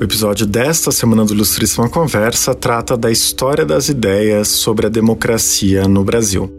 O episódio desta semana do Ilustríssima Conversa trata da história das ideias sobre a democracia no Brasil.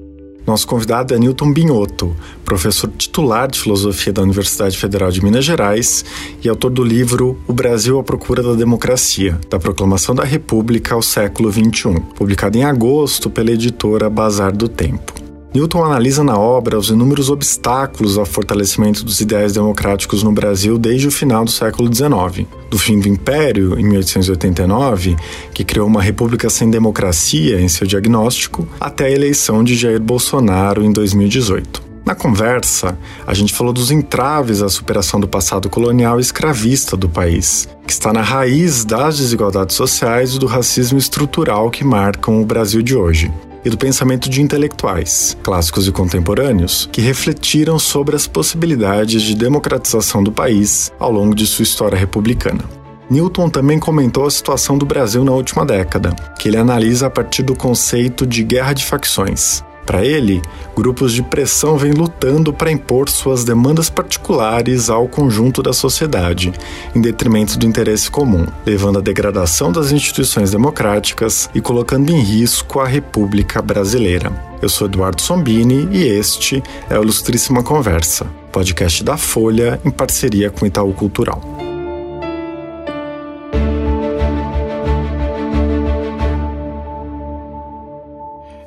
Nosso convidado é Newton Binotto, professor titular de filosofia da Universidade Federal de Minas Gerais e autor do livro O Brasil à Procura da Democracia, da Proclamação da República ao século XXI, publicado em agosto pela editora Bazar do Tempo. Newton analisa na obra os inúmeros obstáculos ao fortalecimento dos ideais democráticos no Brasil desde o final do século XIX. Do fim do Império, em 1889, que criou uma república sem democracia em seu diagnóstico, até a eleição de Jair Bolsonaro em 2018. Na conversa, a gente falou dos entraves à superação do passado colonial e escravista do país, que está na raiz das desigualdades sociais e do racismo estrutural que marcam o Brasil de hoje e do pensamento de intelectuais, clássicos e contemporâneos, que refletiram sobre as possibilidades de democratização do país ao longo de sua história republicana. Newton também comentou a situação do Brasil na última década, que ele analisa a partir do conceito de guerra de facções, para ele, grupos de pressão vêm lutando para impor suas demandas particulares ao conjunto da sociedade, em detrimento do interesse comum, levando à degradação das instituições democráticas e colocando em risco a República Brasileira. Eu sou Eduardo Sombini e este é o Ilustríssima Conversa, podcast da Folha em parceria com Itaú Cultural.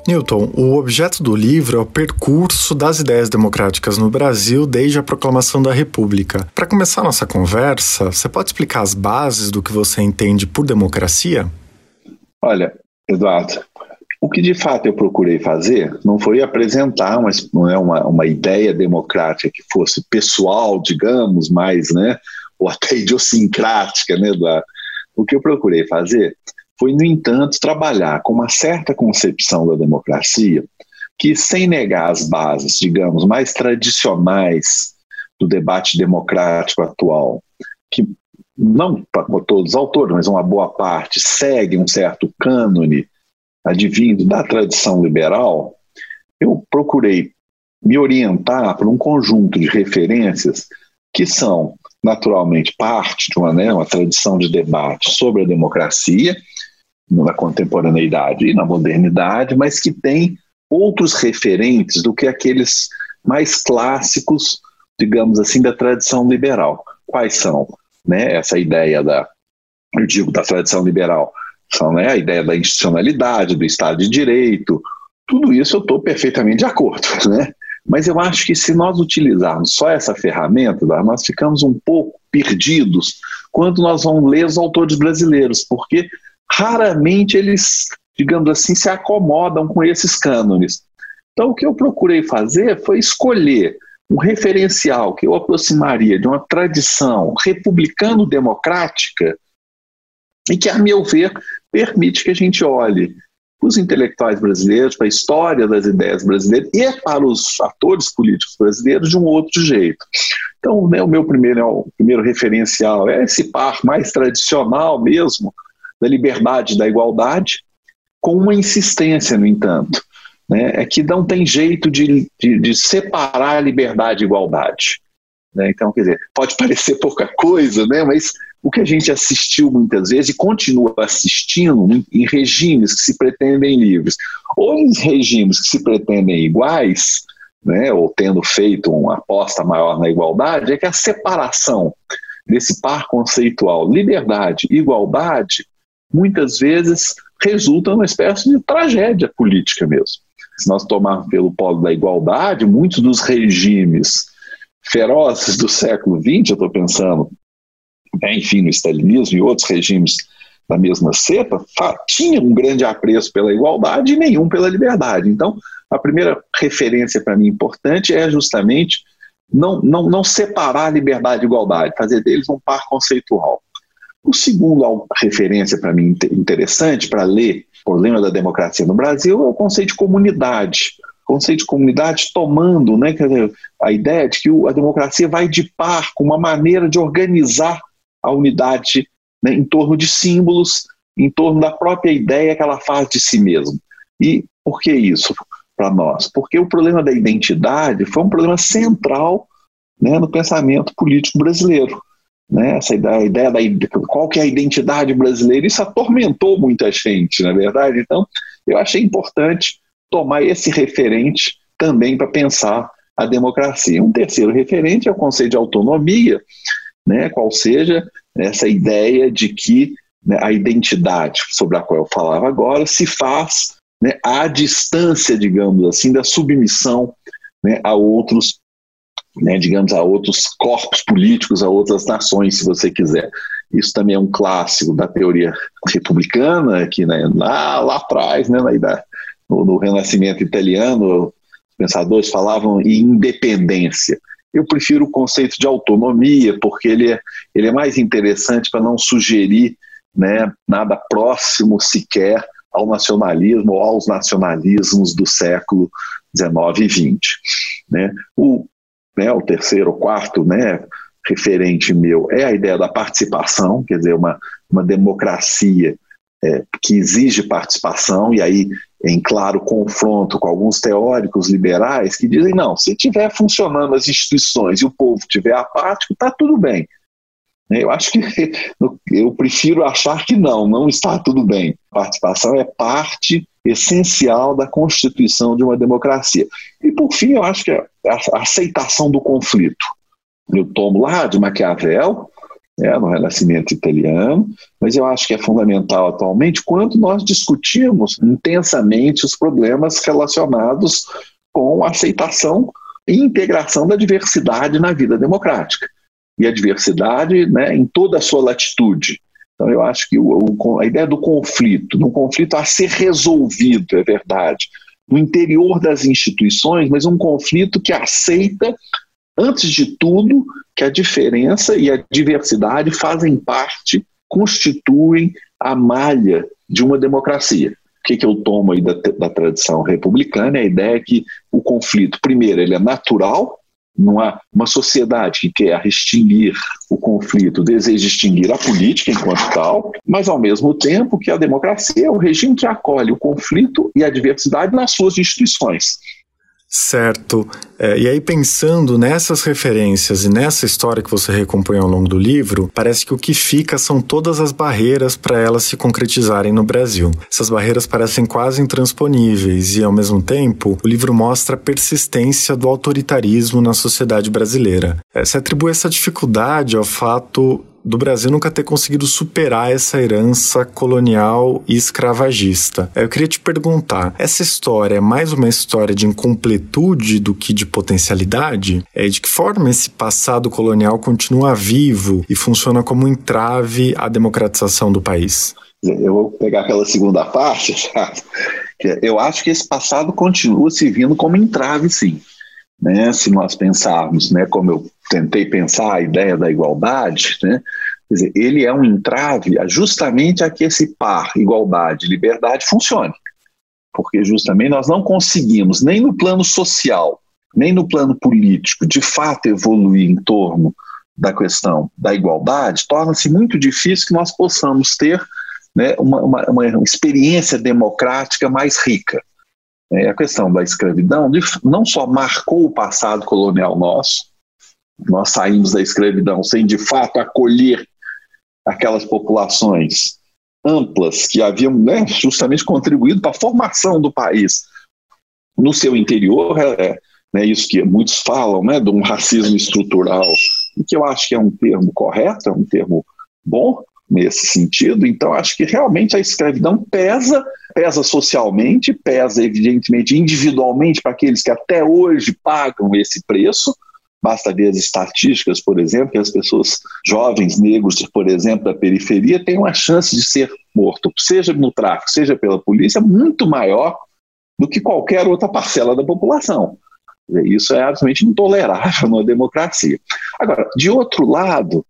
Newton, o objeto do livro é o percurso das ideias democráticas no Brasil desde a proclamação da República. Para começar nossa conversa, você pode explicar as bases do que você entende por democracia? Olha, Eduardo, o que de fato eu procurei fazer não foi apresentar uma, é uma, uma ideia democrática que fosse pessoal, digamos, mais, né, ou até idiosincrática, né, Eduardo? O que eu procurei fazer foi, no entanto, trabalhar com uma certa concepção da democracia que, sem negar as bases, digamos, mais tradicionais do debate democrático atual, que não para todos os autores, mas uma boa parte, segue um certo cânone advindo da tradição liberal, eu procurei me orientar por um conjunto de referências que são, naturalmente, parte de uma, né, uma tradição de debate sobre a democracia na contemporaneidade e na modernidade, mas que tem outros referentes do que aqueles mais clássicos, digamos assim, da tradição liberal. Quais são? Né, essa ideia da, eu digo, da tradição liberal, são né, a ideia da institucionalidade, do Estado de Direito, tudo isso eu estou perfeitamente de acordo, né? Mas eu acho que se nós utilizarmos só essa ferramenta, nós ficamos um pouco perdidos quando nós vamos ler os autores brasileiros, porque raramente eles, digamos assim, se acomodam com esses cânones. Então, o que eu procurei fazer foi escolher um referencial que eu aproximaria de uma tradição republicano-democrática e que, a meu ver, permite que a gente olhe para os intelectuais brasileiros, para a história das ideias brasileiras e para os atores políticos brasileiros de um outro jeito. Então, né, o meu primeiro, o primeiro referencial é esse par mais tradicional mesmo, da liberdade, da igualdade, com uma insistência, no entanto, né, é que não tem jeito de, de, de separar a liberdade e igualdade. Né? Então, quer dizer, pode parecer pouca coisa, né, mas o que a gente assistiu muitas vezes e continua assistindo em, em regimes que se pretendem livres, ou em regimes que se pretendem iguais, né, ou tendo feito uma aposta maior na igualdade, é que a separação desse par conceitual liberdade e igualdade muitas vezes resulta numa espécie de tragédia política mesmo. Se nós tomarmos pelo polo da igualdade, muitos dos regimes ferozes do século XX, eu estou pensando, né, enfim, no stalinismo e outros regimes da mesma cepa, tinham um grande apreço pela igualdade e nenhum pela liberdade. Então, a primeira referência para mim importante é justamente não, não, não separar liberdade e igualdade, fazer deles um par conceitual. O segundo referência para mim interessante para ler problema da democracia no Brasil é o conceito de comunidade. O conceito de comunidade tomando né, a ideia de que a democracia vai de par com uma maneira de organizar a unidade né, em torno de símbolos, em torno da própria ideia que ela faz de si mesma. E por que isso? para nós? Porque o problema da identidade foi um problema central né, no pensamento político brasileiro. Né, essa ideia, ideia da qual que é a identidade brasileira, isso atormentou muita gente, na é verdade. Então, eu achei importante tomar esse referente também para pensar a democracia. Um terceiro referente é o conceito de autonomia, né, qual seja essa ideia de que né, a identidade sobre a qual eu falava agora se faz né, à distância, digamos assim, da submissão né, a outros, né, digamos, a outros corpos políticos, a outras nações, se você quiser. Isso também é um clássico da teoria republicana, que né, lá, lá atrás, né, no, no Renascimento italiano, os pensadores falavam em independência. Eu prefiro o conceito de autonomia, porque ele é, ele é mais interessante para não sugerir né, nada próximo sequer ao nacionalismo ou aos nacionalismos do século XIX e XX. Né? O, né, o terceiro, o quarto né, referente meu é a ideia da participação, quer dizer, uma, uma democracia é, que exige participação, e aí em claro confronto com alguns teóricos liberais que dizem: não, se estiver funcionando as instituições e o povo estiver apático, está tudo bem. Eu acho que eu prefiro achar que não, não está tudo bem. Participação é parte essencial da constituição de uma democracia. E, por fim, eu acho que é a aceitação do conflito. Eu tomo lá de Maquiavel, é, no Renascimento italiano, mas eu acho que é fundamental atualmente quando nós discutimos intensamente os problemas relacionados com a aceitação e integração da diversidade na vida democrática e a diversidade né, em toda a sua latitude. Então, eu acho que o, o, a ideia do conflito, um conflito a ser resolvido, é verdade, no interior das instituições, mas um conflito que aceita, antes de tudo, que a diferença e a diversidade fazem parte, constituem a malha de uma democracia. O que, que eu tomo aí da, da tradição republicana é a ideia que o conflito, primeiro, ele é natural, não há uma sociedade que quer extinguir o conflito, deseja extinguir a política enquanto tal, mas ao mesmo tempo que a democracia é o regime que acolhe o conflito e a diversidade nas suas instituições. Certo. É, e aí, pensando nessas referências e nessa história que você recompõe ao longo do livro, parece que o que fica são todas as barreiras para elas se concretizarem no Brasil. Essas barreiras parecem quase intransponíveis e, ao mesmo tempo, o livro mostra a persistência do autoritarismo na sociedade brasileira. É, se atribui essa dificuldade ao fato do Brasil nunca ter conseguido superar essa herança colonial e escravagista. Eu queria te perguntar: essa história é mais uma história de incompletude do que de potencialidade? É de que forma esse passado colonial continua vivo e funciona como entrave à democratização do país? Eu vou pegar aquela segunda parte, eu acho que esse passado continua se vindo como entrave, sim. Né? Se nós pensarmos, né, como eu tentei pensar a ideia da igualdade, né? Quer dizer, ele é um entrave justamente a que esse par, igualdade liberdade, funcione. Porque justamente nós não conseguimos, nem no plano social, nem no plano político, de fato evoluir em torno da questão da igualdade, torna-se muito difícil que nós possamos ter né, uma, uma, uma experiência democrática mais rica. É, a questão da escravidão não só marcou o passado colonial nosso, nós saímos da escravidão sem de fato acolher aquelas populações amplas que haviam né, justamente contribuído para a formação do país no seu interior, é, é né, isso que muitos falam, né, de um racismo estrutural, que eu acho que é um termo correto, é um termo bom nesse sentido. Então, acho que realmente a escravidão pesa, pesa socialmente, pesa evidentemente individualmente para aqueles que até hoje pagam esse preço, Basta ver as estatísticas, por exemplo, que as pessoas jovens negros, por exemplo, da periferia, têm uma chance de ser morto, seja no tráfico, seja pela polícia, muito maior do que qualquer outra parcela da população. Isso é absolutamente intolerável numa democracia. Agora, de outro lado,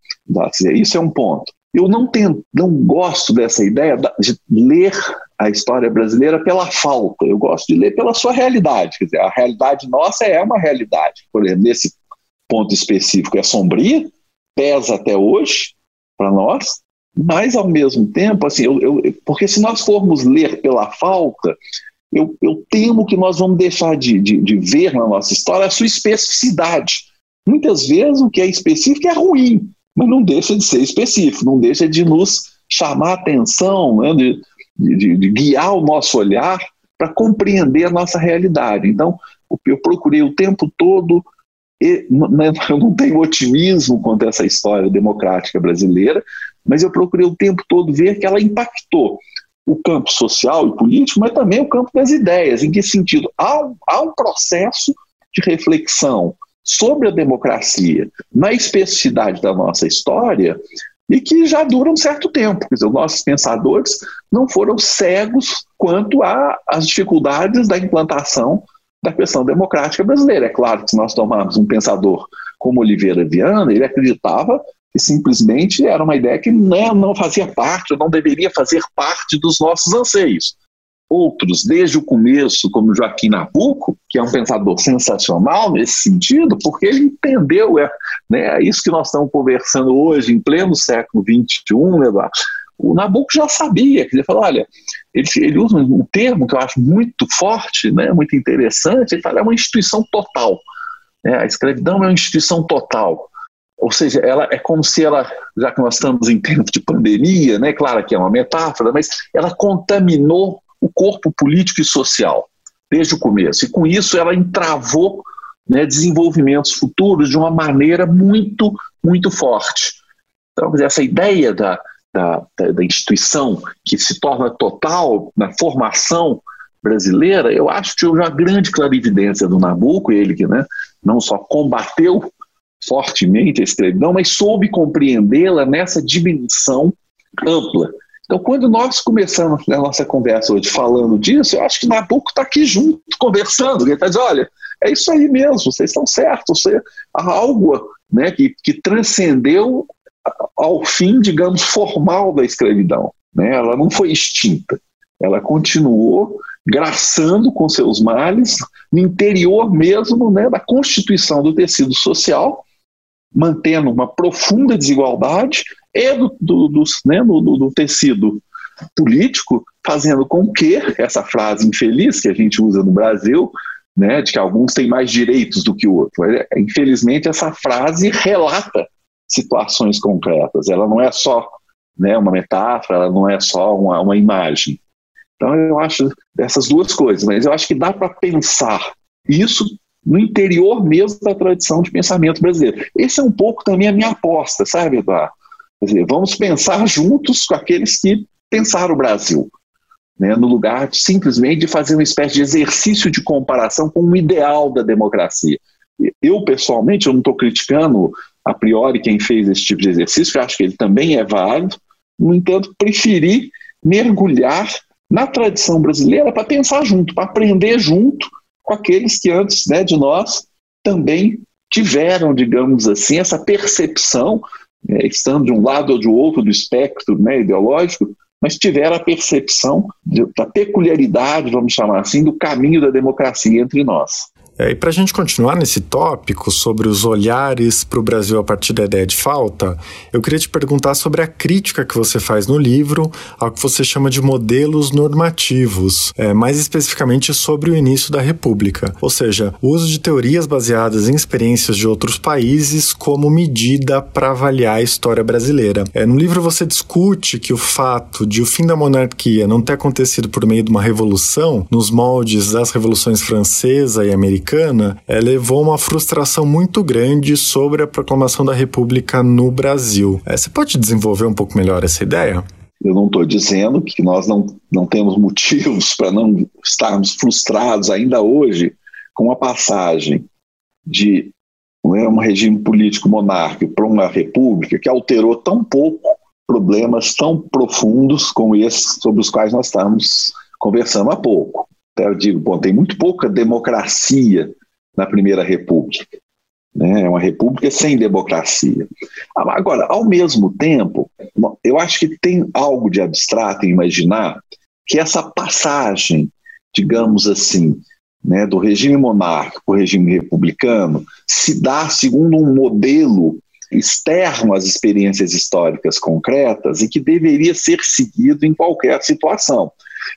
isso é um ponto. Eu não, tenho, não gosto dessa ideia de ler a história brasileira pela falta, eu gosto de ler pela sua realidade. Quer dizer, a realidade nossa é uma realidade. Por exemplo, nesse ponto específico é sombria, pesa até hoje para nós, mas ao mesmo tempo, assim, eu, eu, porque se nós formos ler pela falta, eu, eu temo que nós vamos deixar de, de, de ver na nossa história a sua especificidade. Muitas vezes o que é específico é ruim, mas não deixa de ser específico, não deixa de nos chamar atenção, né, de, de, de guiar o nosso olhar para compreender a nossa realidade. Então, eu procurei o tempo todo, eu não tenho otimismo quanto a essa história democrática brasileira, mas eu procurei o tempo todo ver que ela impactou o campo social e político, mas também o campo das ideias. Em que sentido? Há um, há um processo de reflexão sobre a democracia na especificidade da nossa história e que já dura um certo tempo. Quer dizer, os nossos pensadores não foram cegos quanto às dificuldades da implantação da questão democrática brasileira. É claro que se nós tomarmos um pensador como Oliveira Viana, ele acreditava que simplesmente era uma ideia que não, não fazia parte, ou não deveria fazer parte dos nossos anseios. Outros, desde o começo, como Joaquim Nabuco, que é um pensador sensacional nesse sentido, porque ele entendeu é, né, é isso que nós estamos conversando hoje, em pleno século XXI, Eduardo. O Nabuco já sabia, dizer, falou, olha, ele, ele usa um termo que eu acho muito forte, né, muito interessante, ele fala, é uma instituição total. É, a escravidão é uma instituição total. Ou seja, ela é como se ela, já que nós estamos em tempo de pandemia, né, claro que é uma metáfora, mas ela contaminou o corpo político e social desde o começo. E com isso ela entravou né, desenvolvimentos futuros de uma maneira muito, muito forte. Então, essa ideia da, da, da instituição que se torna total na formação brasileira, eu acho que houve uma grande clarividência do Nabucco, ele que né, não só combateu fortemente a escravidão, mas soube compreendê-la nessa dimensão ampla então, quando nós começamos a nossa conversa hoje falando disso, eu acho que Nabucco está aqui junto, conversando. Ele está dizendo: olha, é isso aí mesmo, vocês estão certos. Você, algo né, que, que transcendeu ao fim, digamos, formal da escravidão. Né? Ela não foi extinta, ela continuou graçando com seus males no interior mesmo né, da constituição do tecido social, mantendo uma profunda desigualdade e do, do, do, né, do, do tecido político, fazendo com que essa frase infeliz que a gente usa no Brasil, né, de que alguns têm mais direitos do que o outro. É, infelizmente, essa frase relata situações concretas. Ela não é só né, uma metáfora, ela não é só uma, uma imagem. Então, eu acho essas duas coisas, mas eu acho que dá para pensar isso no interior mesmo da tradição de pensamento brasileiro. Esse é um pouco também a minha aposta, sabe, Eduardo? Quer dizer, vamos pensar juntos com aqueles que pensaram o Brasil, né, no lugar de simplesmente de fazer uma espécie de exercício de comparação com o ideal da democracia. Eu, pessoalmente, eu não estou criticando a priori quem fez esse tipo de exercício, eu acho que ele também é válido, no entanto, preferi mergulhar na tradição brasileira para pensar junto, para aprender junto com aqueles que antes né, de nós também tiveram, digamos assim, essa percepção é, estando de um lado ou de outro do espectro né, ideológico, mas tiveram a percepção de, da peculiaridade, vamos chamar assim, do caminho da democracia entre nós. É, e para a gente continuar nesse tópico sobre os olhares para o Brasil a partir da ideia de falta, eu queria te perguntar sobre a crítica que você faz no livro ao que você chama de modelos normativos, é, mais especificamente sobre o início da República, ou seja, o uso de teorias baseadas em experiências de outros países como medida para avaliar a história brasileira. É, no livro você discute que o fato de o fim da monarquia não ter acontecido por meio de uma revolução, nos moldes das revoluções francesa e americana, americana é, levou uma frustração muito grande sobre a proclamação da República no Brasil. É, você pode desenvolver um pouco melhor essa ideia? Eu não estou dizendo que nós não, não temos motivos para não estarmos frustrados ainda hoje com a passagem de é, um regime político monárquico para uma república que alterou tão pouco problemas tão profundos como esses sobre os quais nós estamos conversando há pouco eu digo, bom, tem muito pouca democracia na Primeira República. Né? É uma república sem democracia. Agora, ao mesmo tempo, eu acho que tem algo de abstrato em imaginar que essa passagem, digamos assim, né, do regime monárquico para o regime republicano se dá segundo um modelo externo às experiências históricas concretas e que deveria ser seguido em qualquer situação.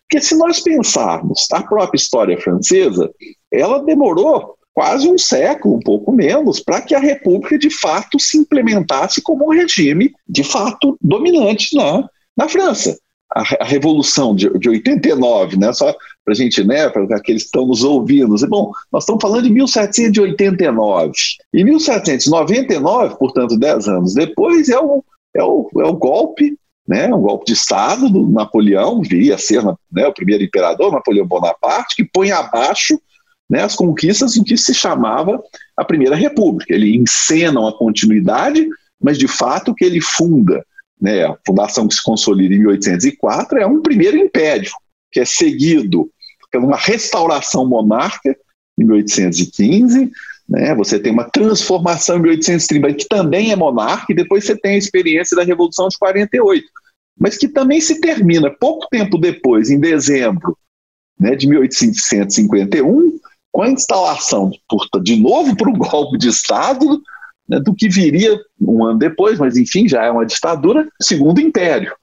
Porque se nós pensarmos a própria história francesa, ela demorou quase um século, um pouco menos, para que a República de fato se implementasse como um regime de fato dominante na, na França. A, a Revolução de, de 89, né, só para a gente, né, para aqueles que estão nos ouvindo, bom, nós estamos falando de 1789. E 1799, portanto, dez anos depois, é o, é o, é o golpe né, um golpe de Estado do Napoleão, viria a ser né, o primeiro imperador, Napoleão Bonaparte, que põe abaixo né, as conquistas do que se chamava a Primeira República. Ele encena uma continuidade, mas de fato que ele funda, né, a fundação que se consolida em 1804, é um primeiro império, que é seguido por uma restauração monárquica em 1815, né, você tem uma transformação em 1830, que também é monarca, e depois você tem a experiência da Revolução de 48, mas que também se termina pouco tempo depois, em dezembro né, de 1851, com a instalação, de novo para um golpe de Estado, né, do que viria um ano depois, mas enfim, já é uma ditadura, segundo império.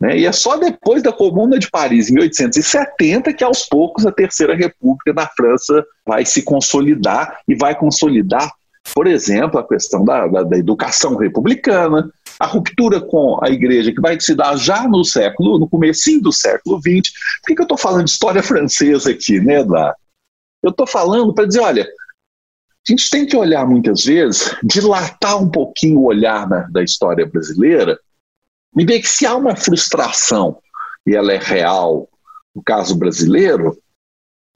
Né, e é só depois da Comuna de Paris, em 1870, que aos poucos a Terceira República na França vai se consolidar e vai consolidar, por exemplo, a questão da, da, da educação republicana, a ruptura com a igreja que vai se dar já no século, no comecinho do século XX. Por que, que eu estou falando de história francesa aqui, né, Eduardo? Eu estou falando para dizer, olha, a gente tem que olhar muitas vezes, dilatar um pouquinho o olhar na, da história brasileira e ver que se há uma frustração e ela é real, no caso brasileiro,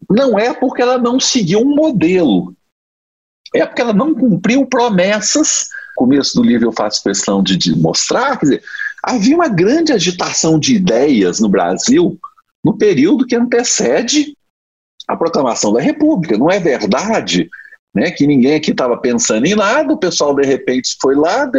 não é porque ela não seguiu um modelo, é porque ela não cumpriu promessas. No começo do livro eu faço questão de, de mostrar, quer dizer, havia uma grande agitação de ideias no Brasil no período que antecede a proclamação da República. Não é verdade né, que ninguém aqui estava pensando em nada, o pessoal de repente foi lá,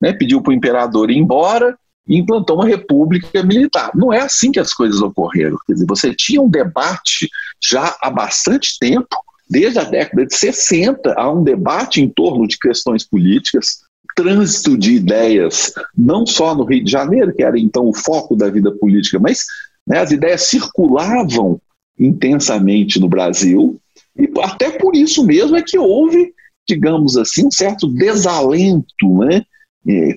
né, pediu para o imperador ir embora e implantou uma república militar. Não é assim que as coisas ocorreram. Quer dizer, você tinha um debate já há bastante tempo, desde a década de 60, há um debate em torno de questões políticas, trânsito de ideias, não só no Rio de Janeiro, que era então o foco da vida política, mas né, as ideias circulavam intensamente no Brasil, e até por isso mesmo é que houve, digamos assim, um certo desalento né,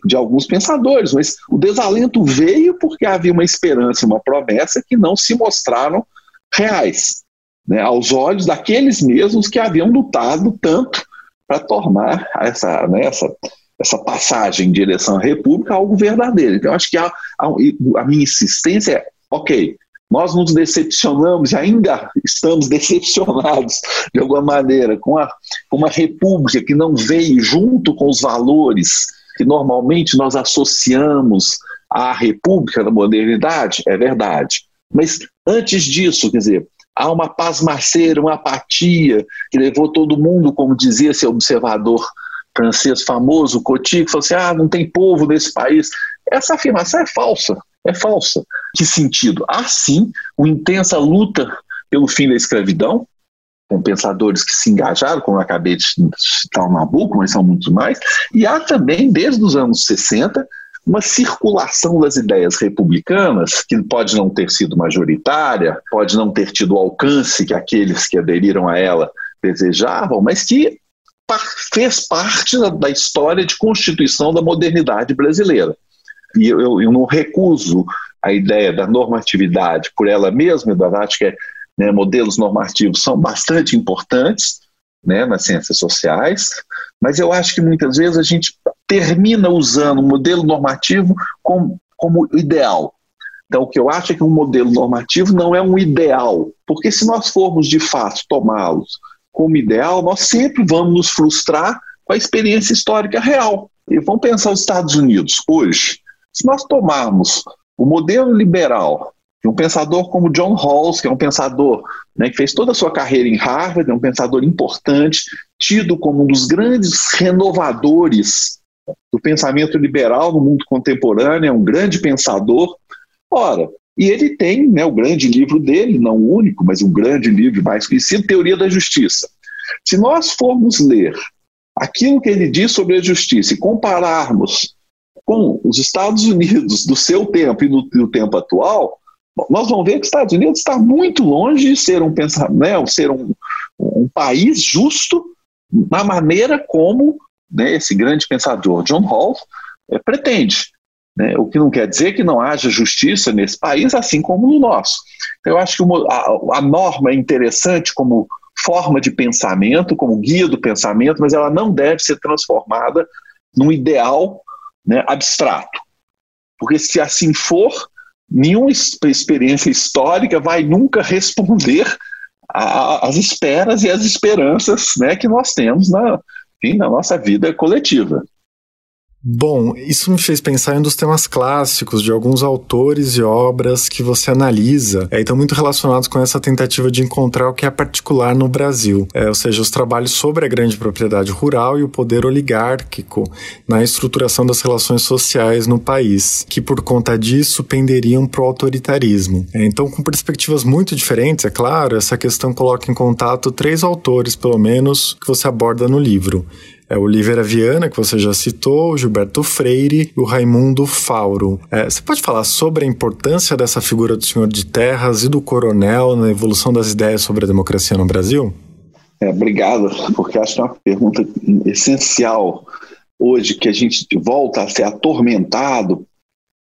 de alguns pensadores, mas o desalento veio porque havia uma esperança, uma promessa que não se mostraram reais, né, aos olhos daqueles mesmos que haviam lutado tanto para tornar essa, né, essa, essa passagem em direção à República algo verdadeiro. Então, acho que a, a, a minha insistência é: ok, nós nos decepcionamos e ainda estamos decepcionados, de alguma maneira, com, a, com uma república que não veio junto com os valores que normalmente nós associamos à república da modernidade, é verdade. Mas antes disso, quer dizer, há uma pasmaceira, uma apatia que levou todo mundo, como dizia esse observador francês famoso, Coty, que falou assim: ah, não tem povo nesse país. Essa afirmação é falsa é falsa. Que sentido? Há sim uma intensa luta pelo fim da escravidão, com pensadores que se engajaram, como eu acabei de citar o Nabucco, mas são muitos mais, e há também, desde os anos 60, uma circulação das ideias republicanas, que pode não ter sido majoritária, pode não ter tido o alcance que aqueles que aderiram a ela desejavam, mas que fez parte da história de constituição da modernidade brasileira. E eu, eu não recuso a ideia da normatividade por ela mesma, eu acho que é, né, modelos normativos são bastante importantes né, nas ciências sociais, mas eu acho que muitas vezes a gente termina usando o modelo normativo como, como ideal. Então, o que eu acho é que um modelo normativo não é um ideal, porque se nós formos de fato tomá-los como ideal, nós sempre vamos nos frustrar com a experiência histórica real. E vamos pensar os Estados Unidos hoje. Se nós tomarmos o modelo liberal de um pensador como John Rawls, que é um pensador né, que fez toda a sua carreira em Harvard, é um pensador importante, tido como um dos grandes renovadores do pensamento liberal no mundo contemporâneo, é um grande pensador. Ora, e ele tem né, o grande livro dele, não o único, mas um grande livro mais conhecido, Teoria da Justiça. Se nós formos ler aquilo que ele diz sobre a justiça e compararmos com os Estados Unidos do seu tempo e no, no tempo atual, Bom, nós vamos ver que os Estados Unidos está muito longe de ser um né, ser um, um país justo na maneira como né, esse grande pensador John Hall é, pretende. Né, o que não quer dizer que não haja justiça nesse país, assim como no nosso. Então, eu acho que uma, a, a norma é interessante como forma de pensamento, como guia do pensamento, mas ela não deve ser transformada num ideal né, abstrato. Porque se assim for, nenhuma experiência histórica vai nunca responder às esperas e às esperanças né, que nós temos na, enfim, na nossa vida coletiva. Bom, isso me fez pensar em um dos temas clássicos de alguns autores e obras que você analisa, é, estão muito relacionados com essa tentativa de encontrar o que é particular no Brasil, é, ou seja, os trabalhos sobre a grande propriedade rural e o poder oligárquico na estruturação das relações sociais no país, que por conta disso penderiam para o autoritarismo. É, então, com perspectivas muito diferentes, é claro, essa questão coloca em contato três autores, pelo menos, que você aborda no livro é o Oliveira Viana, que você já citou, o Gilberto Freire e o Raimundo Fauro. É, você pode falar sobre a importância dessa figura do senhor de terras e do coronel na evolução das ideias sobre a democracia no Brasil? É, obrigado, porque acho que é uma pergunta essencial hoje que a gente volta a ser atormentado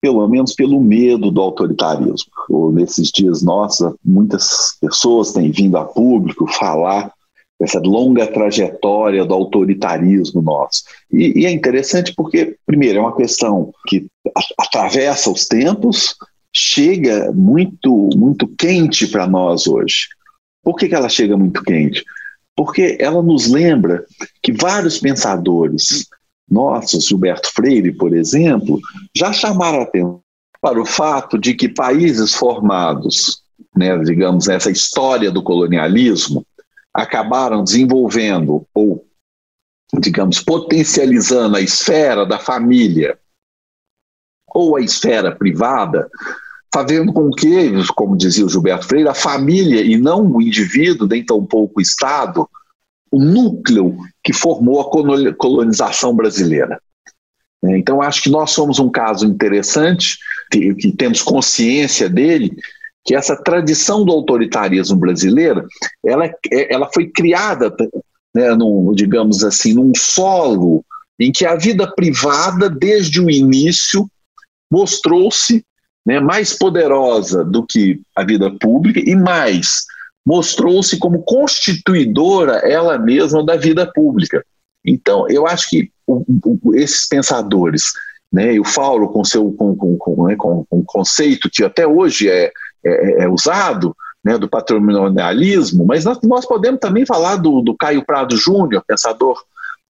pelo menos pelo medo do autoritarismo. nesses dias nossos, muitas pessoas têm vindo a público falar essa longa trajetória do autoritarismo nosso. E, e, é interessante porque, primeiro, é uma questão que atravessa os tempos, chega muito, muito quente para nós hoje. Por que, que ela chega muito quente? Porque ela nos lembra que vários pensadores nossos, Gilberto Freire, por exemplo, já chamaram atenção para o fato de que países formados, né, digamos, nessa história do colonialismo, acabaram desenvolvendo ou, digamos, potencializando a esfera da família ou a esfera privada, fazendo com que, como dizia o Gilberto Freire, a família e não o indivíduo, nem tampouco o Estado, o núcleo que formou a colonização brasileira. Então, acho que nós somos um caso interessante, que temos consciência dele, que essa tradição do autoritarismo brasileiro, ela, é, ela foi criada, né, num, digamos assim, num solo em que a vida privada, desde o início, mostrou-se né, mais poderosa do que a vida pública e mais mostrou-se como constituidora ela mesma da vida pública. Então, eu acho que o, o, esses pensadores, né, e o com seu com, com, com, né, com, com conceito que até hoje é, é, é, é usado, né, do patrimonialismo, mas nós, nós podemos também falar do, do Caio Prado Júnior, pensador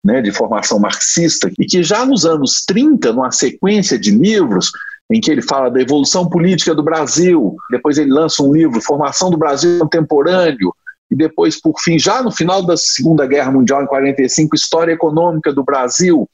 né, de formação marxista, e que já nos anos 30, numa sequência de livros, em que ele fala da evolução política do Brasil, depois ele lança um livro, Formação do Brasil Contemporâneo, e depois, por fim, já no final da Segunda Guerra Mundial, em 45, História Econômica do Brasil,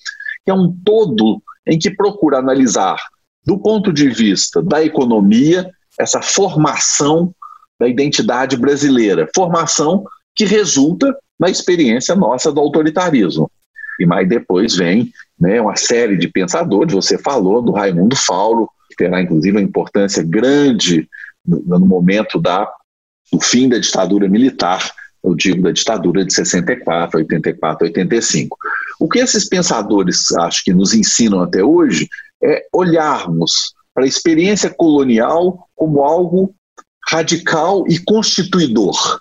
que é um todo em que procura analisar, do ponto de vista da economia, essa formação da identidade brasileira, formação que resulta na experiência nossa do autoritarismo. E mais depois vem né, uma série de pensadores, você falou do Raimundo Fauro, que terá inclusive uma importância grande no, no momento da, do fim da ditadura militar, eu digo da ditadura de 64, 84, 85. O que esses pensadores acho que nos ensinam até hoje é olharmos para a experiência colonial como algo radical e constituidor.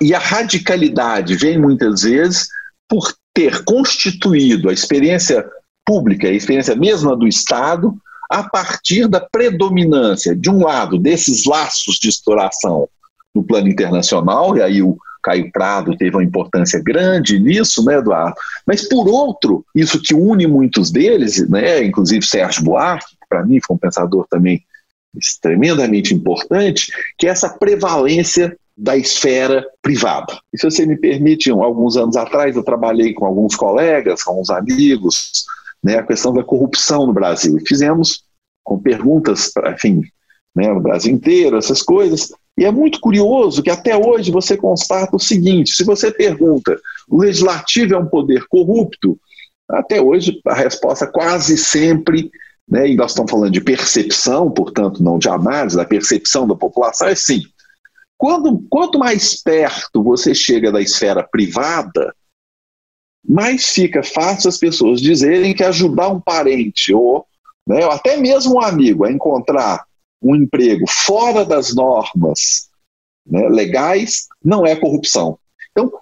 E a radicalidade vem muitas vezes por ter constituído a experiência pública, a experiência mesma do Estado, a partir da predominância, de um lado, desses laços de exploração no plano internacional, e aí o Caio Prado teve uma importância grande nisso, né, Eduardo? Mas, por outro, isso que une muitos deles, né, inclusive Sérgio Buarque, para mim foi um pensador também tremendamente importante, que é essa prevalência da esfera privada. E se você me permite, alguns anos atrás eu trabalhei com alguns colegas, com alguns amigos, né, a questão da corrupção no Brasil. E fizemos com perguntas, enfim, né, no Brasil inteiro, essas coisas. E é muito curioso que até hoje você constata o seguinte: se você pergunta, o legislativo é um poder corrupto? Até hoje a resposta quase sempre né, e nós estamos falando de percepção, portanto, não de análise, da percepção da população, é sim. Quando, quanto mais perto você chega da esfera privada, mais fica fácil as pessoas dizerem que ajudar um parente ou, né, ou até mesmo um amigo a encontrar um emprego fora das normas né, legais não é corrupção. Então,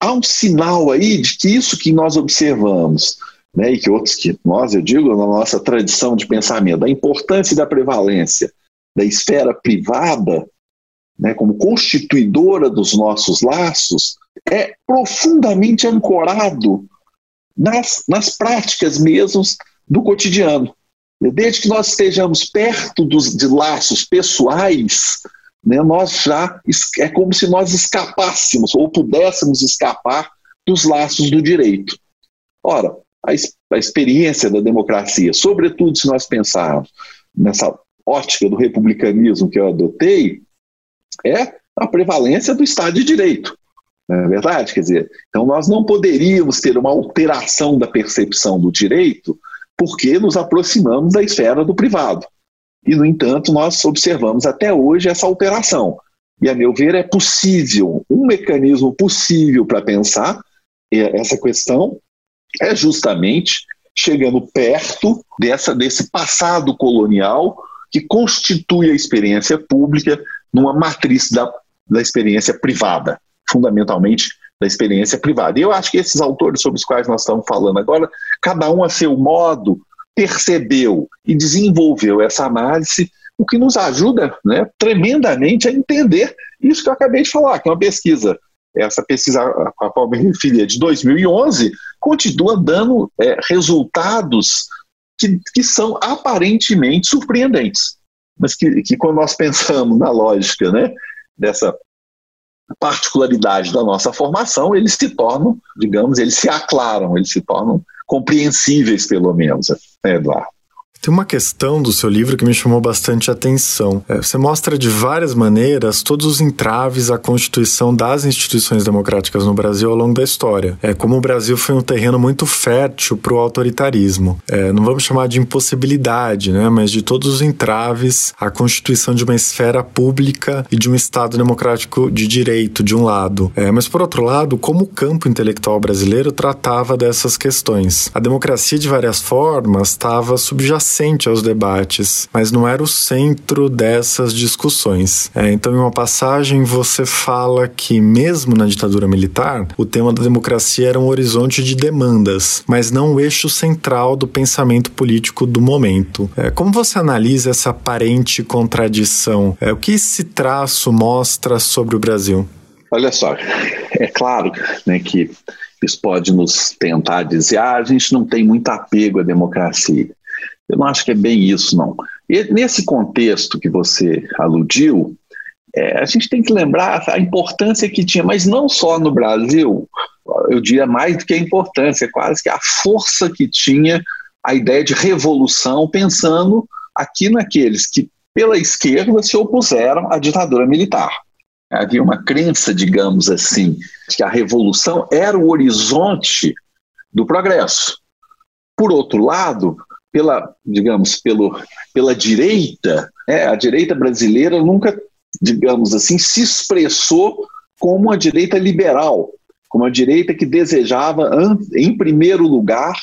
há um sinal aí de que isso que nós observamos, né, e que outros que nós, eu digo, na nossa tradição de pensamento, a importância da prevalência da esfera privada, né, como constituidora dos nossos laços, é profundamente ancorado nas, nas práticas mesmos do cotidiano. Desde que nós estejamos perto dos, de laços pessoais, né, nós já é como se nós escapássemos ou pudéssemos escapar dos laços do direito. Ora, a, a experiência da democracia, sobretudo se nós pensarmos nessa ótica do republicanismo que eu adotei, é a prevalência do Estado de Direito. Não é verdade? Quer dizer, então nós não poderíamos ter uma alteração da percepção do direito porque nos aproximamos da esfera do privado. E, no entanto, nós observamos até hoje essa alteração. E, a meu ver, é possível, um mecanismo possível para pensar essa questão é justamente chegando perto dessa, desse passado colonial que constitui a experiência pública numa matriz da, da experiência privada, fundamentalmente da experiência privada. E eu acho que esses autores sobre os quais nós estamos falando agora, cada um a seu modo, percebeu e desenvolveu essa análise, o que nos ajuda né, tremendamente a entender isso que eu acabei de falar, que é uma pesquisa, essa pesquisa a qual me referi, é de 2011, continua dando é, resultados que, que são aparentemente surpreendentes, mas que, que quando nós pensamos na lógica né, dessa particularidade da nossa formação, eles se tornam, digamos, eles se aclaram, eles se tornam compreensíveis, pelo menos, né, Eduardo. Tem uma questão do seu livro que me chamou bastante atenção. É, você mostra de várias maneiras todos os entraves à constituição das instituições democráticas no Brasil ao longo da história. É como o Brasil foi um terreno muito fértil para o autoritarismo. É, não vamos chamar de impossibilidade, né, mas de todos os entraves à constituição de uma esfera pública e de um Estado democrático de direito, de um lado. É, mas por outro lado, como o campo intelectual brasileiro tratava dessas questões. A democracia, de várias formas, estava subjacente adjacente aos debates, mas não era o centro dessas discussões. É, então, em uma passagem, você fala que, mesmo na ditadura militar, o tema da democracia era um horizonte de demandas, mas não o eixo central do pensamento político do momento. É, como você analisa essa aparente contradição? É, o que esse traço mostra sobre o Brasil? Olha só, é claro né, que isso pode nos tentar dizer, ah, a gente não tem muito apego à democracia. Eu não acho que é bem isso, não. E nesse contexto que você aludiu, é, a gente tem que lembrar a importância que tinha, mas não só no Brasil, eu diria mais do que a importância, quase que a força que tinha a ideia de revolução, pensando aqui naqueles que, pela esquerda, se opuseram à ditadura militar. Havia uma crença, digamos assim, de que a revolução era o horizonte do progresso. Por outro lado, pela, digamos, pelo, pela direita, é, a direita brasileira nunca, digamos assim, se expressou como a direita liberal, como a direita que desejava, em primeiro lugar,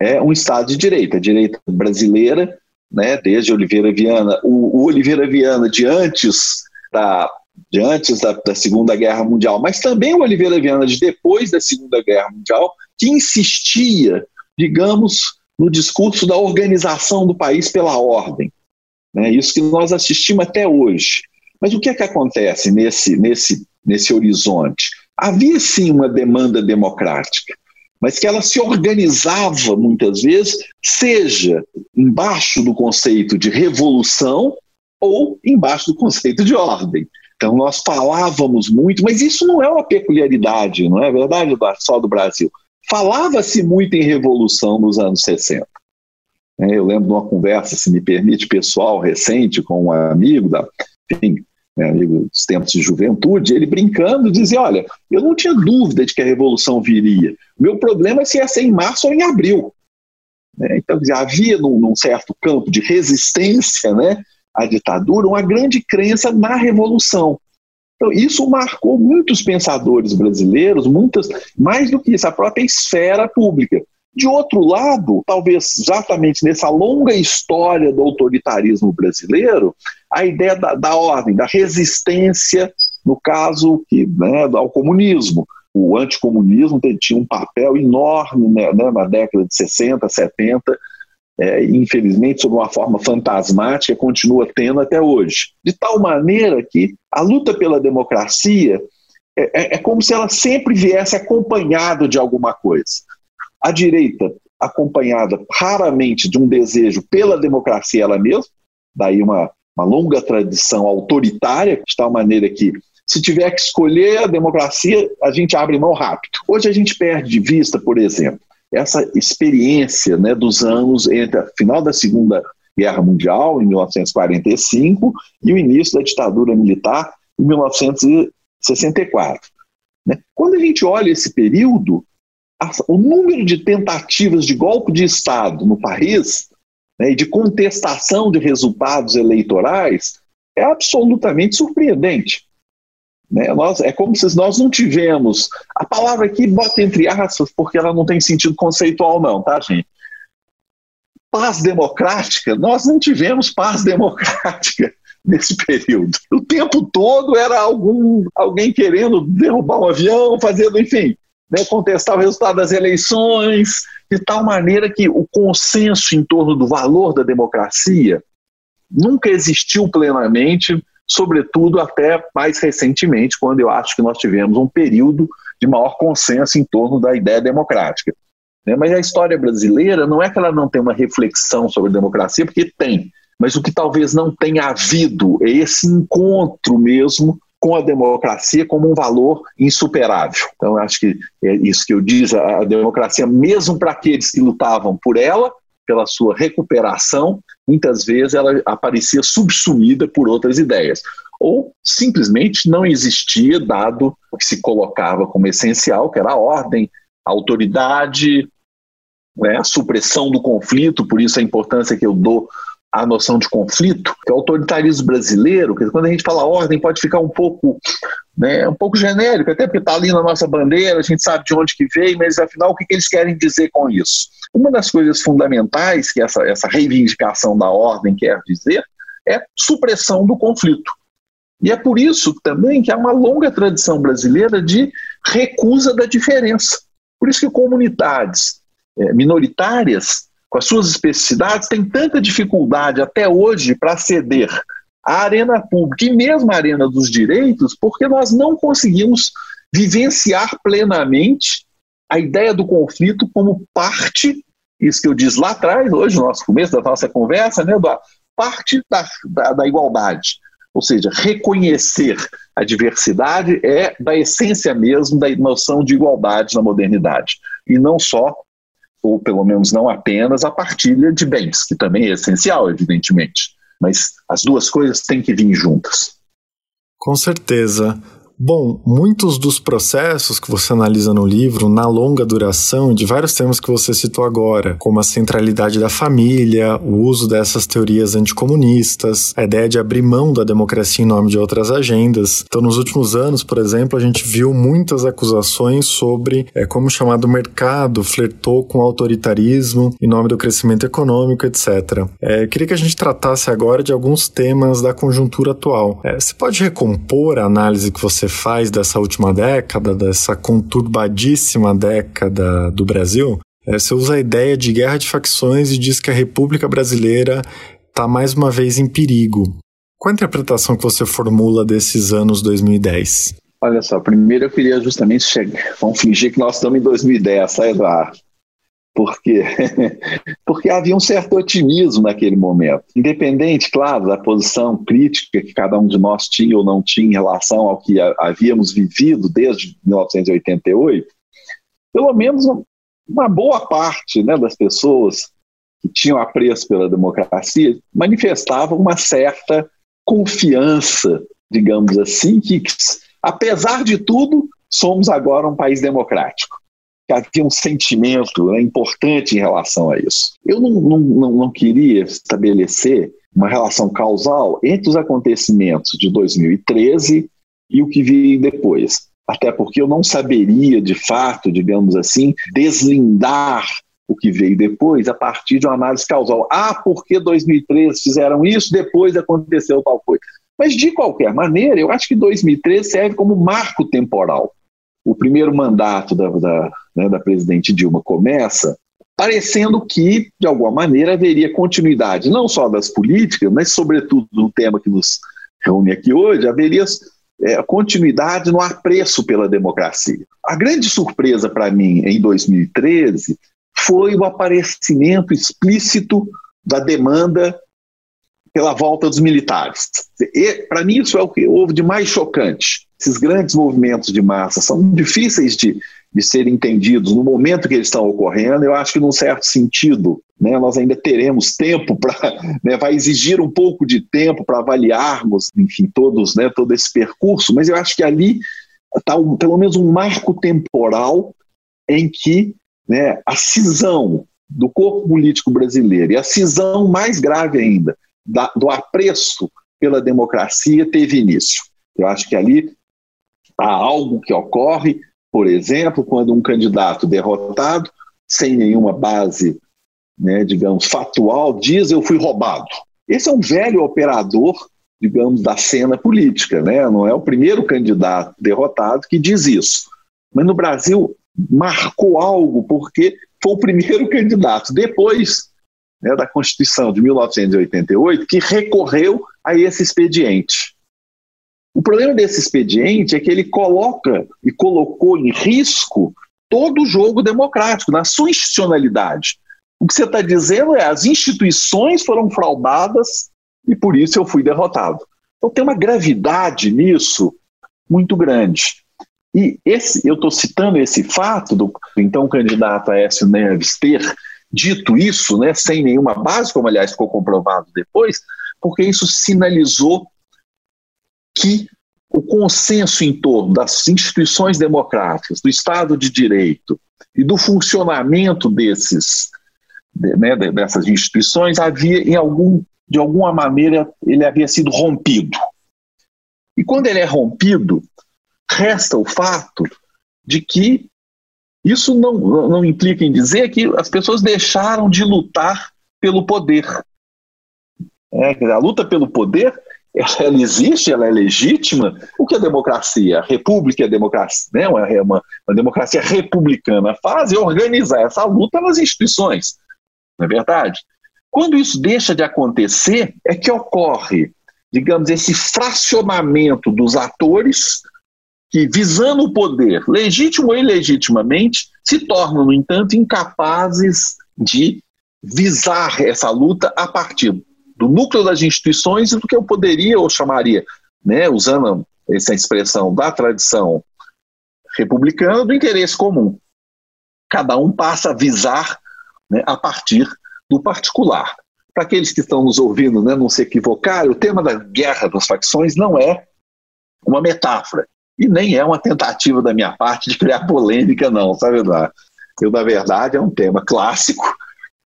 é, um Estado de direita. A direita brasileira, né, desde Oliveira Viana, o, o Oliveira Viana de antes da de antes da, da, Segunda Guerra Mundial, mas também o Oliveira Viana de depois da Segunda Guerra Mundial, que insistia, digamos, no discurso da organização do país pela ordem. Né? Isso que nós assistimos até hoje. Mas o que é que acontece nesse, nesse, nesse horizonte? Havia sim uma demanda democrática, mas que ela se organizava muitas vezes, seja embaixo do conceito de revolução ou embaixo do conceito de ordem. Então nós falávamos muito, mas isso não é uma peculiaridade, não é verdade, só do Brasil. Falava-se muito em revolução nos anos 60. É, eu lembro de uma conversa, se me permite, pessoal, recente, com um amigo, da, enfim, meu amigo dos tempos de juventude, ele brincando dizia: Olha, eu não tinha dúvida de que a revolução viria. Meu problema é se ia ser em março ou em abril. Né? Então, havia num, num, certo campo de resistência né, à ditadura uma grande crença na revolução. Então, isso marcou muitos pensadores brasileiros, muitas, mais do que isso, a própria esfera pública. De outro lado, talvez exatamente nessa longa história do autoritarismo brasileiro, a ideia da, da ordem, da resistência, no caso que, né, ao comunismo. O anticomunismo tinha um papel enorme né, né na década de 60, 70, é, infelizmente, sob uma forma fantasmática, continua tendo até hoje. De tal maneira que a luta pela democracia é, é, é como se ela sempre viesse acompanhada de alguma coisa. A direita, acompanhada raramente de um desejo pela democracia ela mesma, daí uma, uma longa tradição autoritária, de tal maneira que se tiver que escolher a democracia, a gente abre mão rápido. Hoje a gente perde de vista, por exemplo, essa experiência né, dos anos entre o final da Segunda Guerra Mundial, em 1945, e o início da ditadura militar, em 1964. Né? Quando a gente olha esse período, o número de tentativas de golpe de Estado no país né, e de contestação de resultados eleitorais é absolutamente surpreendente. Né? Nós, é como se nós não tivemos. A palavra aqui bota entre aspas, porque ela não tem sentido conceitual, não, tá, gente? Paz democrática, nós não tivemos paz democrática nesse período. O tempo todo era algum, alguém querendo derrubar um avião, fazendo, enfim, né, contestar o resultado das eleições, de tal maneira que o consenso em torno do valor da democracia nunca existiu plenamente sobretudo até mais recentemente, quando eu acho que nós tivemos um período de maior consenso em torno da ideia democrática. Né? Mas a história brasileira não é que ela não tem uma reflexão sobre a democracia, porque tem, mas o que talvez não tenha havido é esse encontro mesmo com a democracia como um valor insuperável. Então, acho que é isso que eu disse, a democracia, mesmo para aqueles que lutavam por ela, pela sua recuperação, muitas vezes ela aparecia subsumida por outras ideias. Ou simplesmente não existia, dado o que se colocava como essencial, que era a ordem, a autoridade, né, a supressão do conflito, por isso a importância que eu dou à noção de conflito, que é o autoritarismo brasileiro, que quando a gente fala ordem pode ficar um pouco, né, um pouco genérico, até porque está ali na nossa bandeira, a gente sabe de onde que veio, mas afinal o que, que eles querem dizer com isso? Uma das coisas fundamentais que essa, essa reivindicação da ordem quer dizer é supressão do conflito. E é por isso também que há uma longa tradição brasileira de recusa da diferença. Por isso que comunidades é, minoritárias, com as suas especificidades, têm tanta dificuldade até hoje para ceder à arena pública e mesmo à arena dos direitos, porque nós não conseguimos vivenciar plenamente a ideia do conflito como parte, isso que eu disse lá atrás, hoje, no nosso começo da nossa conversa, né, Eduardo? Parte da, da, da igualdade. Ou seja, reconhecer a diversidade é da essência mesmo da noção de igualdade na modernidade. E não só, ou pelo menos não apenas, a partilha de bens, que também é essencial, evidentemente. Mas as duas coisas têm que vir juntas. Com certeza. Bom, muitos dos processos que você analisa no livro, na longa duração, de vários temas que você citou agora, como a centralidade da família, o uso dessas teorias anticomunistas, a ideia de abrir mão da democracia em nome de outras agendas. Então, nos últimos anos, por exemplo, a gente viu muitas acusações sobre é, como o chamado mercado flertou com o autoritarismo em nome do crescimento econômico, etc. É, queria que a gente tratasse agora de alguns temas da conjuntura atual. É, você pode recompor a análise que você faz dessa última década, dessa conturbadíssima década do Brasil, é, você usa a ideia de guerra de facções e diz que a República Brasileira está mais uma vez em perigo. Qual a interpretação que você formula desses anos 2010? Olha só, primeiro eu queria justamente chegar. Vamos fingir que nós estamos em 2010, tá, Eduardo? Porque porque havia um certo otimismo naquele momento, independente, claro, da posição crítica que cada um de nós tinha ou não tinha em relação ao que havíamos vivido desde 1988. Pelo menos uma boa parte né, das pessoas que tinham apreço pela democracia manifestavam uma certa confiança, digamos assim, que apesar de tudo somos agora um país democrático. Que havia um sentimento né, importante em relação a isso. Eu não, não, não, não queria estabelecer uma relação causal entre os acontecimentos de 2013 e o que veio depois. Até porque eu não saberia, de fato, digamos assim, deslindar o que veio depois a partir de uma análise causal. Ah, porque 2013 fizeram isso, depois aconteceu tal coisa. Mas, de qualquer maneira, eu acho que 2013 serve como marco temporal. O primeiro mandato da, da, né, da presidente Dilma começa parecendo que, de alguma maneira, haveria continuidade, não só das políticas, mas, sobretudo, no tema que nos reúne aqui hoje, haveria é, continuidade no apreço pela democracia. A grande surpresa para mim em 2013 foi o aparecimento explícito da demanda pela volta dos militares. Para mim, isso é o que houve de mais chocante. Esses grandes movimentos de massa são difíceis de, de serem entendidos no momento que eles estão ocorrendo. Eu acho que, num certo sentido, né, nós ainda teremos tempo para. Né, vai exigir um pouco de tempo para avaliarmos, enfim, todos, né, todo esse percurso, mas eu acho que ali está um, pelo menos um marco temporal em que né, a cisão do corpo político brasileiro e a cisão mais grave ainda da, do apreço pela democracia teve início. Eu acho que ali há algo que ocorre, por exemplo, quando um candidato derrotado, sem nenhuma base, né, digamos, fatual, diz eu fui roubado. Esse é um velho operador, digamos, da cena política, né? não é o primeiro candidato derrotado que diz isso. Mas no Brasil marcou algo, porque foi o primeiro candidato. Depois né, da Constituição de 1988 que recorreu a esse expediente. O problema desse expediente é que ele coloca e colocou em risco todo o jogo democrático, na sua institucionalidade. O que você está dizendo é as instituições foram fraudadas e por isso eu fui derrotado. Então tem uma gravidade nisso muito grande. E esse, eu estou citando esse fato do então candidato Aécio Neves ter dito isso, né, sem nenhuma base, como aliás ficou comprovado depois, porque isso sinalizou que o consenso em torno das instituições democráticas, do Estado de Direito e do funcionamento desses, né, dessas instituições havia, em algum, de alguma maneira, ele havia sido rompido. E quando ele é rompido, resta o fato de que isso não, não implica em dizer que as pessoas deixaram de lutar pelo poder. É, a luta pelo poder ela existe, ela é legítima. O que a democracia, a república a democracia, né, uma, uma, uma, democracia republicana faz é organizar essa luta nas instituições. Não é verdade? Quando isso deixa de acontecer, é que ocorre, digamos, esse fracionamento dos atores que, visando o poder, legítimo ou ilegitimamente, se tornam, no entanto, incapazes de visar essa luta a partir do núcleo das instituições e do que eu poderia ou chamaria, né, usando essa expressão da tradição republicana, do interesse comum. Cada um passa a visar né, a partir do particular. Para aqueles que estão nos ouvindo né, não se equivocar, o tema da guerra das facções não é uma metáfora. E nem é uma tentativa da minha parte de criar polêmica, não, sabe, Eduardo? Eu, na verdade, é um tema clássico,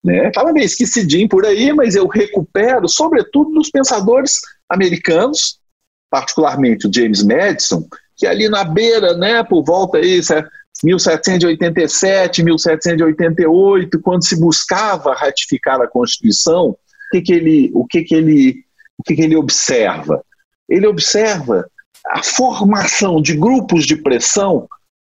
né? Estava meio esquecidinho por aí, mas eu recupero, sobretudo, dos pensadores americanos, particularmente o James Madison, que ali na beira, né, por volta aí, 1787, 1788, quando se buscava ratificar a Constituição, o que, que ele, o que, que ele, o que, que ele observa? Ele observa a formação de grupos de pressão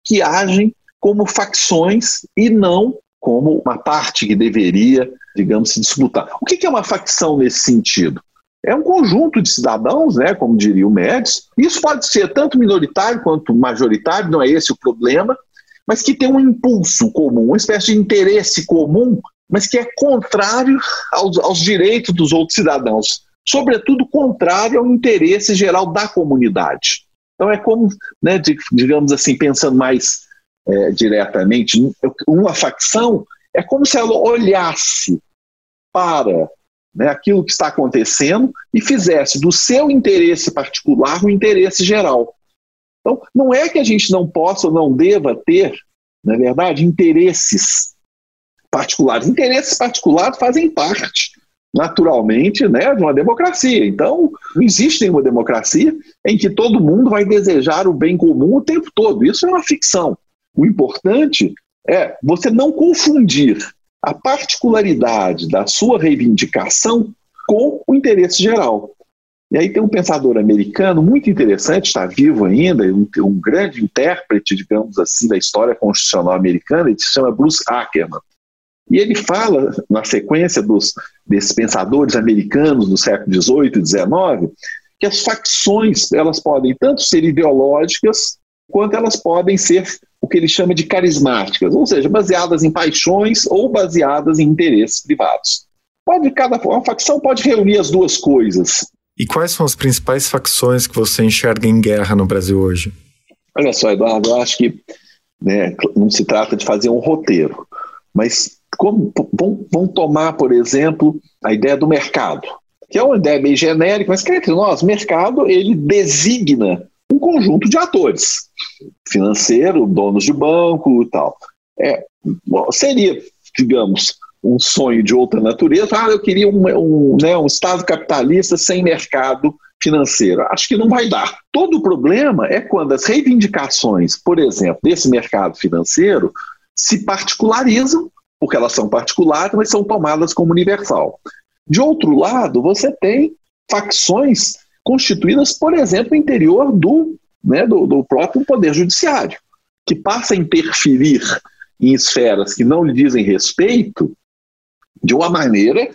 que agem como facções e não como uma parte que deveria, digamos, se disputar. O que é uma facção nesse sentido? É um conjunto de cidadãos, né, como diria o Médici. Isso pode ser tanto minoritário quanto majoritário, não é esse o problema, mas que tem um impulso comum, uma espécie de interesse comum, mas que é contrário aos, aos direitos dos outros cidadãos sobretudo contrário ao interesse geral da comunidade. Então é como, né, digamos assim, pensando mais é, diretamente, uma facção é como se ela olhasse para né, aquilo que está acontecendo e fizesse do seu interesse particular o interesse geral. Então, não é que a gente não possa ou não deva ter na é verdade, interesses particulares. Interesses particulares fazem parte, naturalmente, né, de uma democracia. Então, não existe uma democracia em que todo mundo vai desejar o bem comum o tempo todo. Isso é uma ficção. O importante é você não confundir a particularidade da sua reivindicação com o interesse geral. E aí tem um pensador americano muito interessante, está vivo ainda, um, um, grande intérprete, digamos assim, da história constitucional americana, ele se chama Bruce Ackerman. E ele fala, na sequência dos, desses pensadores americanos do século XVIII e XIX, que as facções elas podem tanto ser ideológicas quanto elas podem ser o que ele chama de carismáticas, ou seja, baseadas em paixões ou baseadas em interesses privados. Pode cada uma facção pode reunir as duas coisas. E quais são as principais facções que você enxerga em guerra no Brasil hoje? Olha só, Eduardo, eu acho que né, não se trata de fazer um roteiro, mas como, vamos tomar, por exemplo, a ideia do mercado, que é uma ideia meio genérica, mas que entre nós, mercado ele designa um conjunto de atores, financeiro, donos de banco e tal. É, seria, digamos, um sonho de outra natureza. Ah, eu queria um, um, né, um Estado capitalista sem mercado financeiro. Acho que não vai dar. Todo o problema é quando as reivindicações, por exemplo, desse mercado financeiro se particularizam, porque elas são particulares, mas são tomadas como universal. De outro lado, você tem facções constituídas, por exemplo, no interior do, né, do, do próprio Poder Judiciário, que passa a interferir em esferas que não lhe dizem respeito de uma maneira,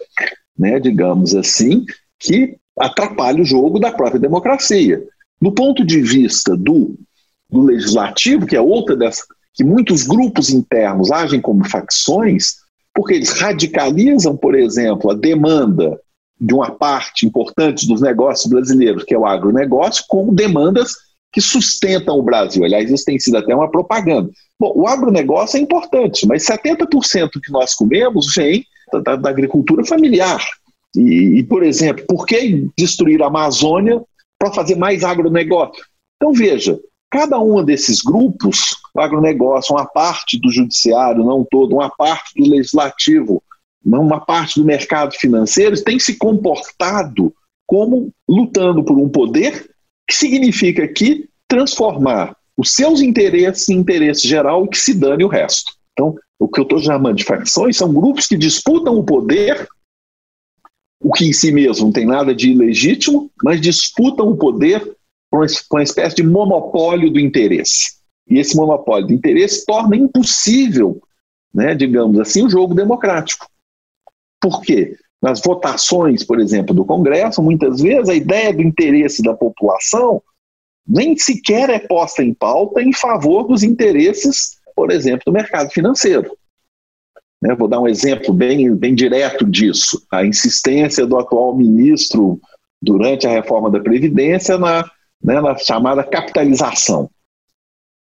né, digamos assim, que atrapalha o jogo da própria democracia. Do ponto de vista do, do legislativo, que é outra dessas, que muitos grupos internos agem como facções, porque eles radicalizam, por exemplo, a demanda de uma parte importante dos negócios brasileiros, que é o agronegócio, como demandas que sustentam o Brasil. Aliás, isso tem sido até uma propaganda. Bom, o agronegócio é importante, mas 70% que nós comemos vem da, da agricultura familiar. E, e, por exemplo, por que destruir a Amazônia para fazer mais agronegócio? Então, veja, cada um desses grupos, o agronegócio, uma parte do judiciário, não todo, uma parte do legislativo, uma parte do mercado financeiro, tem se comportado como lutando por um poder, que significa que transformar os seus interesses em interesse geral e que se dane o resto. Então, o que eu estou chamando de facções são grupos que disputam o poder, o que em si mesmo não tem nada de ilegítimo, mas disputam o poder por uma espécie de monopólio do interesse. E esse monopólio do interesse torna impossível, né, digamos assim, o jogo democrático. Por quê? Nas votações, por exemplo, do Congresso, muitas vezes a ideia do interesse da população nem sequer é posta em pauta em favor dos interesses por exemplo, do mercado financeiro. Né, vou dar um exemplo bem, bem direto disso. A insistência do atual ministro durante a reforma da Previdência na, né, na chamada capitalização.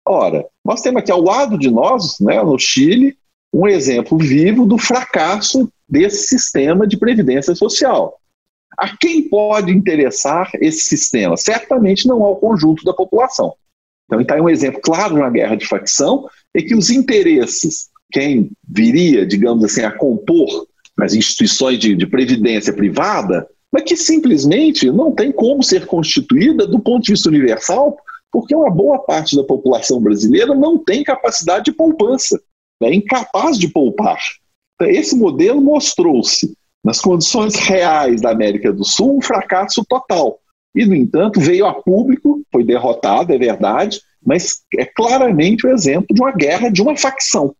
Ora, nós temos aqui ao lado de nós, né, no Chile, um exemplo vivo do fracasso desse sistema de previdência social. A quem pode interessar esse sistema? Certamente não ao conjunto da população. Então, está aí um exemplo claro uma guerra de facção, é que os interesses, quem viria, digamos assim, a compor as instituições de, de previdência privada, mas que simplesmente não tem como ser constituída do ponto de vista universal, porque uma boa parte da população brasileira não tem capacidade de poupança, é incapaz de poupar. Esse modelo mostrou-se, nas condições reais da América do Sul, um fracasso total. E, no entanto, veio a público, foi derrotado, é verdade, mas é claramente o exemplo de uma guerra de uma facção.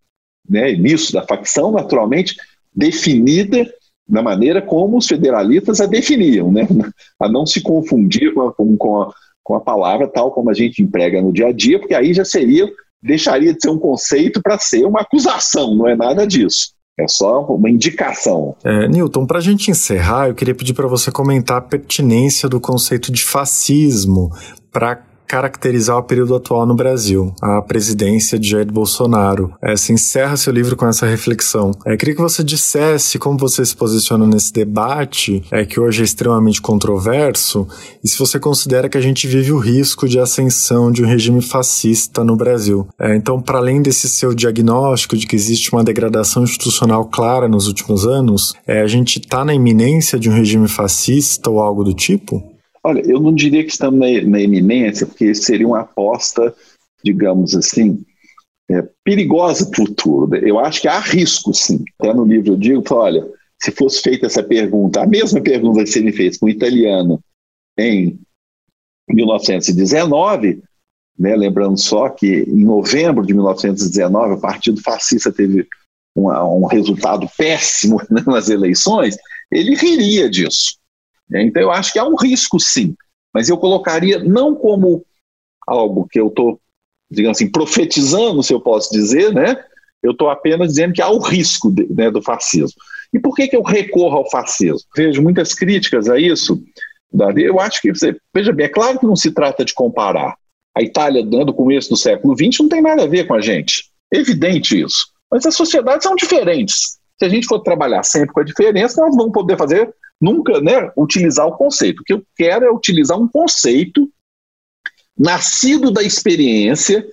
Né? Nisso, da facção, naturalmente, definida da maneira como os federalistas a definiam, né? a não se confundir com a, com, a, com a palavra tal como a gente emprega no dia a dia, porque aí já seria, deixaria de ser um conceito para ser uma acusação, não é nada disso. É só uma indicação. É, Newton, para a gente encerrar, eu queria pedir para você comentar a pertinência do conceito de fascismo para caracterizar o período atual no Brasil, a presidência de Jair Bolsonaro. É, você encerra seu livro com essa reflexão. É, queria que você dissesse como você se posiciona nesse debate, é, que hoje é extremamente controverso, e se você considera que a gente vive o risco de ascensão de um regime fascista no Brasil. É, então, para além desse seu diagnóstico de que existe uma degradação institucional clara nos últimos anos, é, a gente está na iminência de um regime fascista ou algo do tipo? Olha, eu não diria que estamos na, na iminência, porque seria uma aposta, digamos assim, é, perigosa para o futuro. Eu acho que há risco, sim. Até no livro eu digo, olha, se fosse feita essa pergunta, a mesma pergunta que você me fez com o italiano em 1919, né, lembrando só que em novembro de 1919 o Partido Fascista teve um, um resultado péssimo né, nas eleições, ele riria disso. Né? Então, eu acho que há um risco, sim, mas eu colocaria não como algo que eu estou, digamos assim, profetizando, se eu posso dizer, né? Eu estou apenas dizendo que há o risco de, né, do fascismo. E por que, que eu recorro ao fascismo? Vejo muitas críticas a isso. Eu acho que, veja bem, é claro que não se trata de comparar. A Itália do começo do século XX não tem nada a ver com a gente. É evidente isso. Mas as sociedades são diferentes. Se a gente for trabalhar sempre com a diferença, nós vamos poder fazer nunca né, utilizar o conceito. O que eu quero é utilizar um conceito nascido da experiência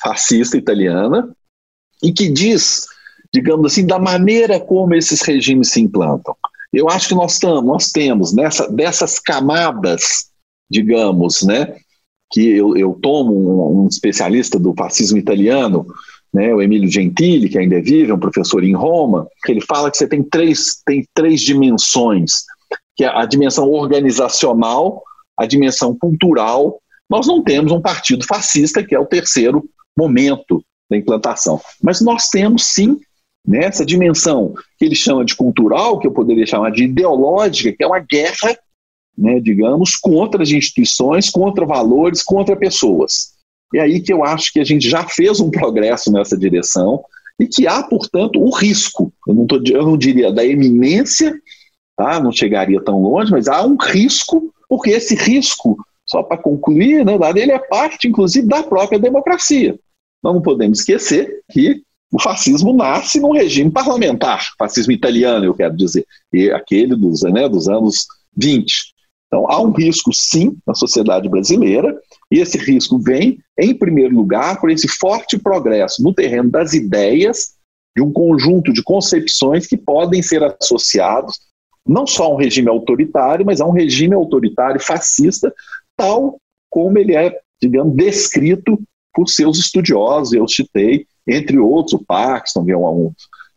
fascista italiana e que diz, digamos assim, da maneira como esses regimes se implantam. Eu acho que nós, tamo, nós temos nessa, dessas camadas, digamos, né, que eu, eu tomo um, um especialista do fascismo italiano, né, o Emílio Gentili, que ainda vive, é um professor em Roma, que ele fala que você tem três, tem três dimensões, que é a dimensão organizacional, a dimensão cultural. Nós não temos um partido fascista, que é o terceiro momento da implantação. Mas nós temos sim nessa né, dimensão que ele chama de cultural, que eu poderia chamar de ideológica, que é uma guerra, né, digamos, contra as instituições, contra valores, contra pessoas. É aí que eu acho que a gente já fez um progresso nessa direção e que há, portanto, o risco. Eu não, tô, eu não diria da eminência, tá? não chegaria tão longe, mas há um risco, porque esse risco, só para concluir, né, ele é parte, inclusive, da própria democracia. Nós não podemos esquecer que o fascismo nasce num regime parlamentar, fascismo italiano, eu quero dizer, e aquele dos, né, dos anos 20. Então, há um risco, sim, na sociedade brasileira, e esse risco vem, em primeiro lugar, por esse forte progresso no terreno das ideias, de um conjunto de concepções que podem ser associados não só a um regime autoritário, mas a um regime autoritário fascista, tal como ele é, digamos, descrito por seus estudiosos, eu citei, entre outros, o Paxton, que é um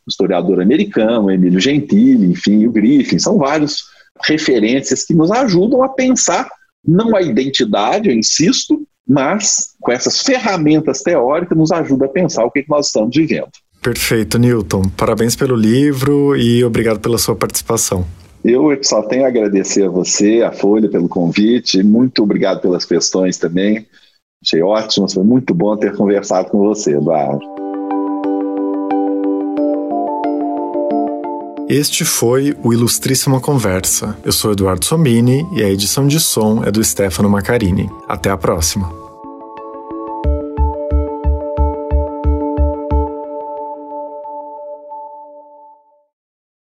historiador americano, Emílio Gentili, enfim, o Griffin, são vários referências que nos ajudam a pensar não a identidade, eu insisto, mas com essas ferramentas teóricas nos ajuda a pensar o que nós estamos vivendo. Perfeito, Newton. Parabéns pelo livro e obrigado pela sua participação. Eu só tenho a agradecer a você, a Folha, pelo convite. Muito obrigado pelas questões também. Achei ótimo, foi muito bom ter conversado com você, Eduardo. Este foi o Ilustríssima Conversa. Eu sou Eduardo Somini e a edição de som é do Stefano Macarini. Até a próxima.